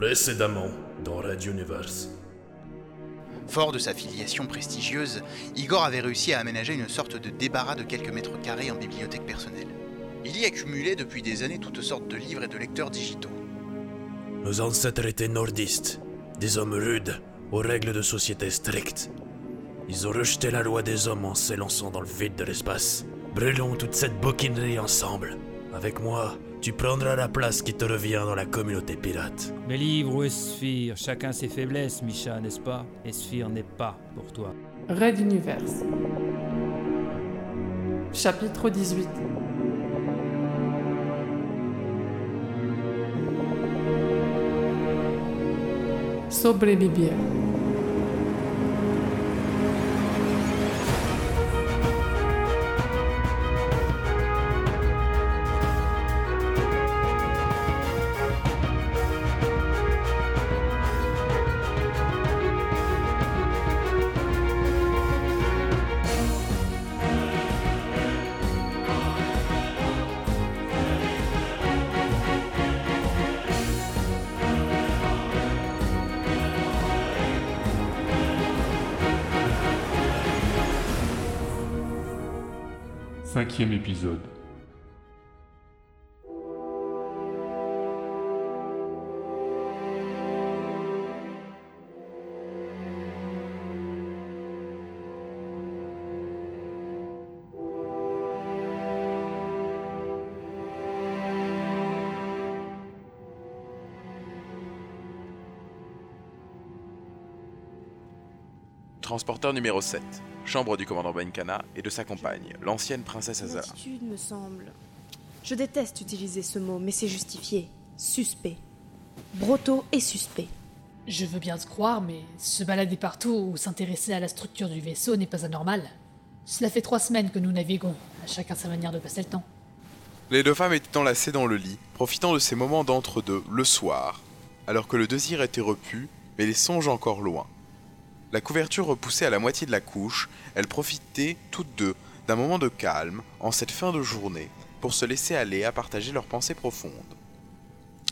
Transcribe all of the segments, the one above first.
Précédemment, dans Red Universe. Fort de sa filiation prestigieuse, Igor avait réussi à aménager une sorte de débarras de quelques mètres carrés en bibliothèque personnelle. Il y accumulait depuis des années toutes sortes de livres et de lecteurs digitaux. Nos ancêtres étaient nordistes, des hommes rudes, aux règles de société strictes. Ils ont rejeté la loi des hommes en s'élançant dans le vide de l'espace. Brûlons toute cette bouquinerie ensemble. Avec moi, tu prendras la place qui te revient dans la communauté pirate. Mais livre ou Esphire, chacun ses faiblesses, Micha, n'est-ce pas? Esphire n'est pas pour toi. Red Universe. Chapitre 18 Sobrevivir. Cinquième épisode. Transporteur numéro 7. Chambre du commandant Benkana et de sa compagne, l'ancienne princesse Azala. Attitude, me semble. Je déteste utiliser ce mot, mais c'est justifié. Suspect. Broto est suspect. Je veux bien te croire, mais se balader partout ou s'intéresser à la structure du vaisseau n'est pas anormal. Cela fait trois semaines que nous naviguons, à chacun sa manière de passer le temps. Les deux femmes étaient enlacées dans le lit, profitant de ces moments d'entre-deux, le soir, alors que le désir était repu, mais les songes encore loin. La couverture repoussée à la moitié de la couche, elles profitaient toutes deux d'un moment de calme en cette fin de journée pour se laisser aller à partager leurs pensées profondes.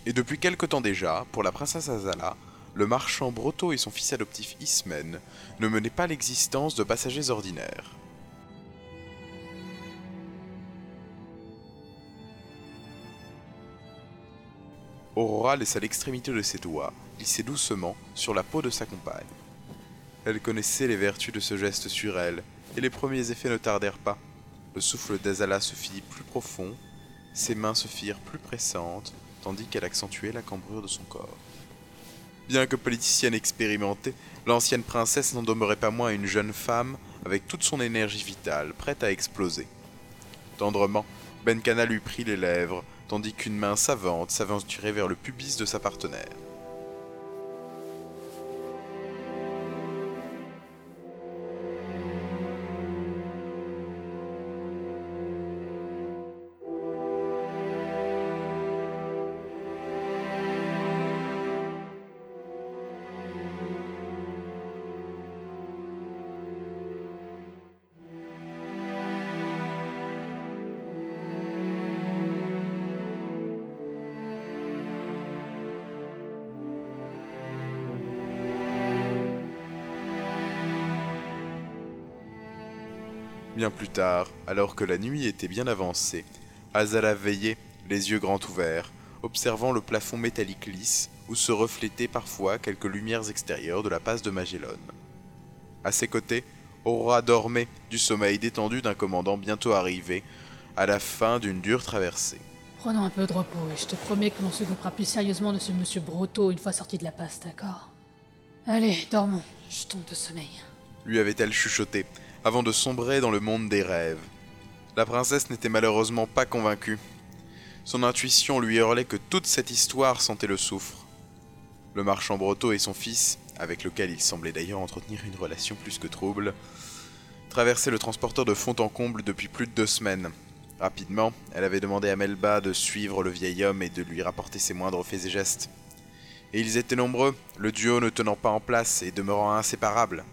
Et depuis quelque temps déjà, pour la princesse Azala, le marchand Broto et son fils adoptif Ismen ne menaient pas l'existence de passagers ordinaires. Aurora laissa l'extrémité de ses doigts glisser doucement sur la peau de sa compagne. Elle connaissait les vertus de ce geste sur elle, et les premiers effets ne tardèrent pas. Le souffle d'Azala se fit plus profond, ses mains se firent plus pressantes, tandis qu'elle accentuait la cambrure de son corps. Bien que politicienne expérimentée, l'ancienne princesse n'en demeurait pas moins une jeune femme avec toute son énergie vitale, prête à exploser. Tendrement, Benkana lui prit les lèvres, tandis qu'une main savante s'aventurait vers le pubis de sa partenaire. Bien plus tard, alors que la nuit était bien avancée, Azala veillait, les yeux grands ouverts, observant le plafond métallique lisse où se reflétaient parfois quelques lumières extérieures de la passe de Magellan. À ses côtés, Aurora dormait du sommeil détendu d'un commandant bientôt arrivé, à la fin d'une dure traversée. Prenons un peu de repos et je te promets que l'on s'occupera plus sérieusement de ce monsieur Broto une fois sorti de la passe, d'accord? Allez, dormons, je tombe de sommeil. lui avait-elle chuchoté, avant de sombrer dans le monde des rêves. La princesse n'était malheureusement pas convaincue. Son intuition lui hurlait que toute cette histoire sentait le soufre. Le marchand Broto et son fils, avec lequel il semblait d'ailleurs entretenir une relation plus que trouble, traversaient le transporteur de fond en comble depuis plus de deux semaines. Rapidement, elle avait demandé à Melba de suivre le vieil homme et de lui rapporter ses moindres faits et gestes. Et ils étaient nombreux, le duo ne tenant pas en place et demeurant inséparable.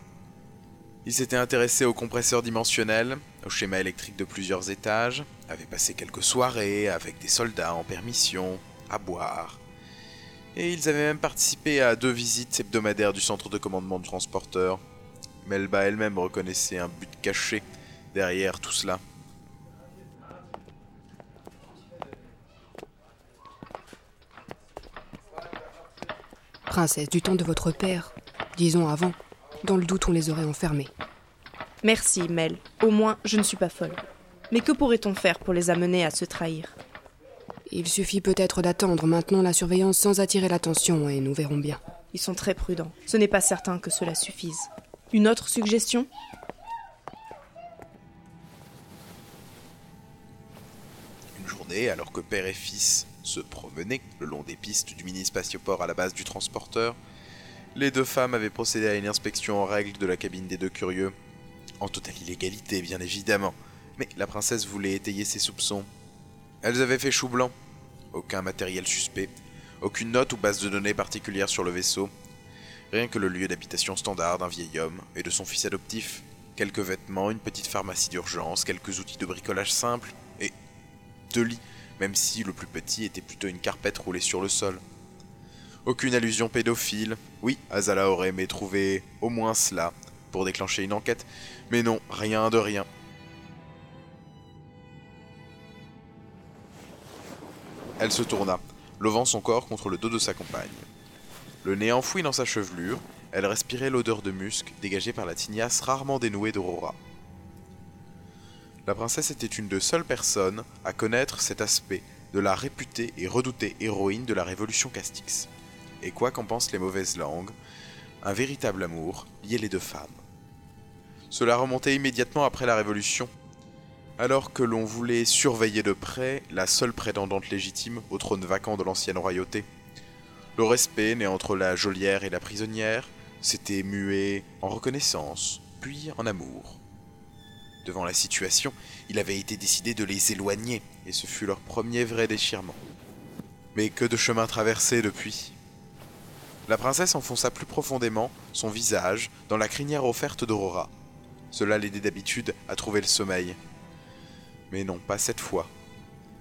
Ils s'étaient intéressés au compresseur dimensionnel, au schéma électrique de plusieurs étages, avaient passé quelques soirées avec des soldats en permission, à boire. Et ils avaient même participé à deux visites hebdomadaires du centre de commandement du transporteur. Melba elle-même reconnaissait un but caché derrière tout cela. Princesse, du temps de votre père, disons avant, dans le doute on les aurait enfermés. Merci, Mel. Au moins, je ne suis pas folle. Mais que pourrait-on faire pour les amener à se trahir? Il suffit peut-être d'attendre maintenant la surveillance sans attirer l'attention et nous verrons bien. Ils sont très prudents. Ce n'est pas certain que cela suffise. Une autre suggestion? Une journée, alors que père et fils se promenaient le long des pistes du mini-spatioport à la base du transporteur, les deux femmes avaient procédé à une inspection en règle de la cabine des deux curieux. En totale illégalité, bien évidemment. Mais la princesse voulait étayer ses soupçons. Elles avaient fait chou blanc. Aucun matériel suspect. Aucune note ou base de données particulière sur le vaisseau. Rien que le lieu d'habitation standard d'un vieil homme et de son fils adoptif. Quelques vêtements, une petite pharmacie d'urgence, quelques outils de bricolage simple et deux lits, même si le plus petit était plutôt une carpette roulée sur le sol. Aucune allusion pédophile. Oui, Azala aurait aimé trouver au moins cela pour déclencher une enquête, mais non, rien de rien. Elle se tourna, levant son corps contre le dos de sa compagne. Le nez enfoui dans sa chevelure, elle respirait l'odeur de musc dégagée par la tignasse rarement dénouée d'Aurora. La princesse était une des seules personnes à connaître cet aspect de la réputée et redoutée héroïne de la révolution Castix. Et quoi qu'en pensent les mauvaises langues, un véritable amour liait les deux femmes. Cela remontait immédiatement après la Révolution, alors que l'on voulait surveiller de près la seule prétendante légitime au trône vacant de l'ancienne royauté. Le respect né entre la geôlière et la prisonnière s'était mué en reconnaissance, puis en amour. Devant la situation, il avait été décidé de les éloigner, et ce fut leur premier vrai déchirement. Mais que de chemin traversé depuis La princesse enfonça plus profondément son visage dans la crinière offerte d'Aurora. Cela l'aidait d'habitude à trouver le sommeil. Mais non, pas cette fois.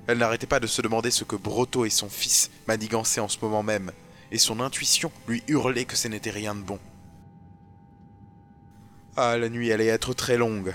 Elle n'arrêtait pas de se demander ce que Broto et son fils manigançaient en ce moment même, et son intuition lui hurlait que ce n'était rien de bon. Ah, la nuit allait être très longue.